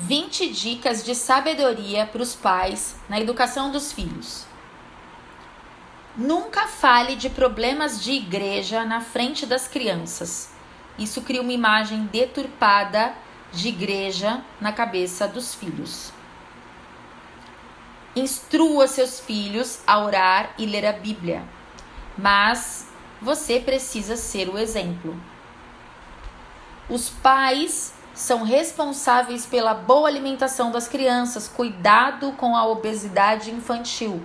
20 dicas de sabedoria para os pais na educação dos filhos. Nunca fale de problemas de igreja na frente das crianças. Isso cria uma imagem deturpada de igreja na cabeça dos filhos. Instrua seus filhos a orar e ler a Bíblia, mas você precisa ser o exemplo. Os pais são responsáveis pela boa alimentação das crianças, cuidado com a obesidade infantil.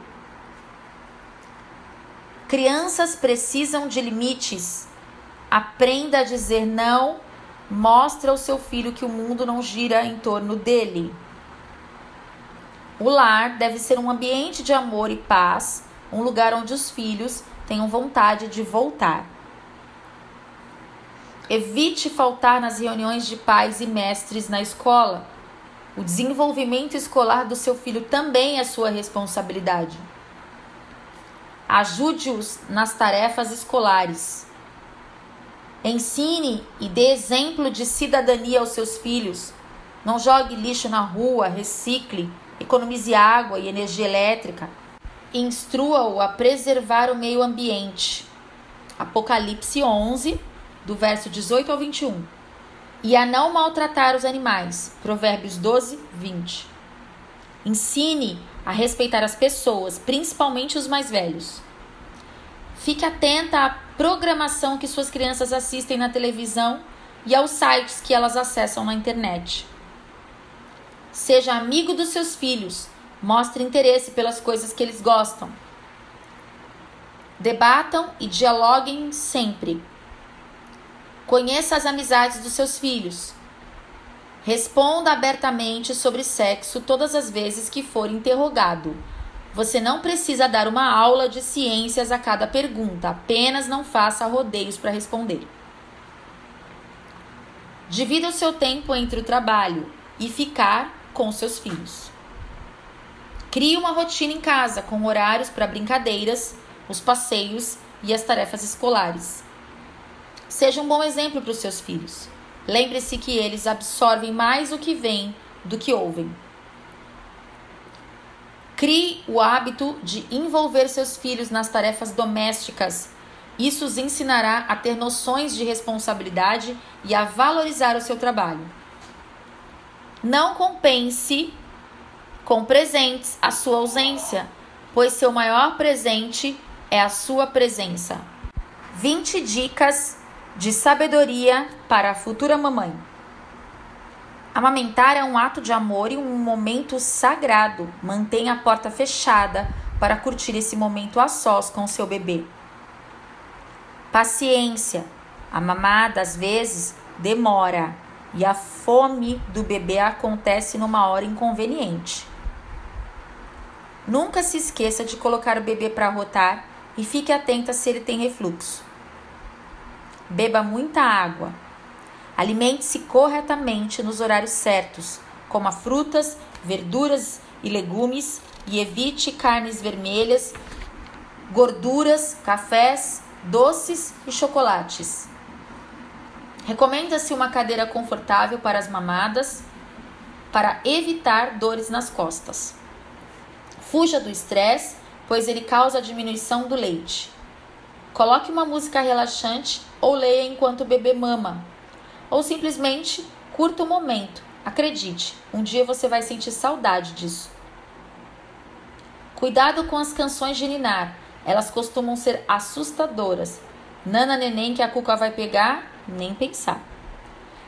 Crianças precisam de limites. Aprenda a dizer não. Mostre ao seu filho que o mundo não gira em torno dele. O lar deve ser um ambiente de amor e paz, um lugar onde os filhos tenham vontade de voltar. Evite faltar nas reuniões de pais e mestres na escola. O desenvolvimento escolar do seu filho também é sua responsabilidade. Ajude-os nas tarefas escolares. Ensine e dê exemplo de cidadania aos seus filhos. Não jogue lixo na rua, recicle, economize água e energia elétrica. Instrua-o a preservar o meio ambiente. Apocalipse 11, do verso 18 ao 21. E a não maltratar os animais. Provérbios 12, 20. Ensine a respeitar as pessoas, principalmente os mais velhos. Fique atenta à programação que suas crianças assistem na televisão e aos sites que elas acessam na internet. Seja amigo dos seus filhos, mostre interesse pelas coisas que eles gostam. Debatam e dialoguem sempre. Conheça as amizades dos seus filhos. Responda abertamente sobre sexo todas as vezes que for interrogado. Você não precisa dar uma aula de ciências a cada pergunta, apenas não faça rodeios para responder. Divida o seu tempo entre o trabalho e ficar com seus filhos. Crie uma rotina em casa com horários para brincadeiras, os passeios e as tarefas escolares. Seja um bom exemplo para os seus filhos. Lembre-se que eles absorvem mais o que vem do que ouvem. Crie o hábito de envolver seus filhos nas tarefas domésticas. Isso os ensinará a ter noções de responsabilidade e a valorizar o seu trabalho. Não compense com presentes a sua ausência, pois seu maior presente é a sua presença. 20 dicas de sabedoria para a futura mamãe. Amamentar é um ato de amor e um momento sagrado. Mantenha a porta fechada para curtir esse momento a sós com seu bebê. Paciência. A mamada às vezes demora e a fome do bebê acontece numa hora inconveniente. Nunca se esqueça de colocar o bebê para rotar e fique atenta se ele tem refluxo. Beba muita água. Alimente-se corretamente nos horários certos. Coma frutas, verduras e legumes e evite carnes vermelhas, gorduras, cafés, doces e chocolates. Recomenda-se uma cadeira confortável para as mamadas para evitar dores nas costas. Fuja do estresse, pois ele causa a diminuição do leite. Coloque uma música relaxante ou leia enquanto o bebê mama. Ou simplesmente curta o momento. Acredite, um dia você vai sentir saudade disso. Cuidado com as canções de ninar. Elas costumam ser assustadoras. Nana neném que a cuca vai pegar, nem pensar.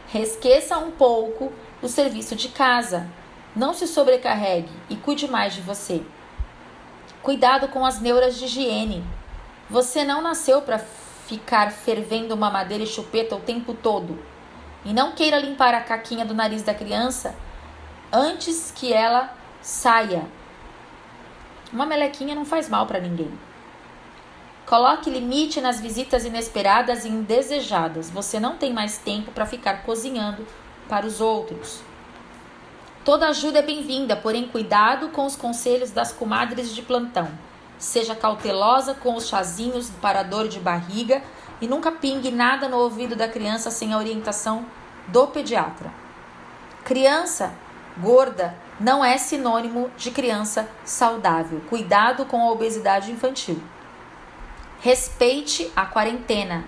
Resqueça um pouco o serviço de casa. Não se sobrecarregue e cuide mais de você. Cuidado com as neuras de higiene. Você não nasceu para ficar fervendo mamadeira e chupeta o tempo todo. E não queira limpar a caquinha do nariz da criança antes que ela saia. Uma melequinha não faz mal para ninguém. Coloque limite nas visitas inesperadas e indesejadas. Você não tem mais tempo para ficar cozinhando para os outros. Toda ajuda é bem-vinda, porém cuidado com os conselhos das comadres de plantão. Seja cautelosa com os chazinhos para dor de barriga e nunca pingue nada no ouvido da criança sem a orientação do pediatra. Criança Gorda não é sinônimo de criança saudável. Cuidado com a obesidade infantil. Respeite a quarentena.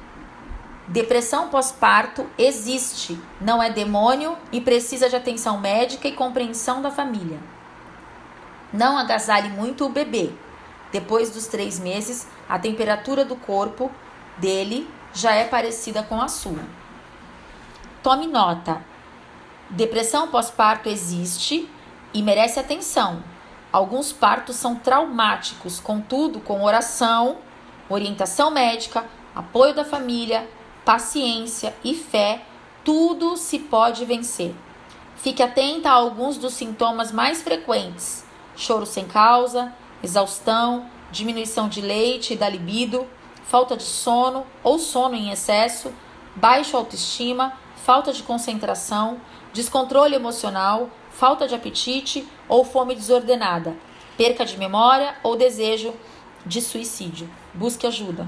Depressão pós-parto existe, não é demônio e precisa de atenção médica e compreensão da família. Não agasalhe muito o bebê. Depois dos três meses, a temperatura do corpo dele já é parecida com a sua. Tome nota: depressão pós-parto existe e merece atenção. Alguns partos são traumáticos, contudo, com oração, orientação médica, apoio da família, paciência e fé, tudo se pode vencer. Fique atenta a alguns dos sintomas mais frequentes: choro sem causa, exaustão, diminuição de leite e da libido, falta de sono ou sono em excesso, baixa autoestima, falta de concentração, descontrole emocional, falta de apetite ou fome desordenada, perca de memória ou desejo de suicídio. Busque ajuda.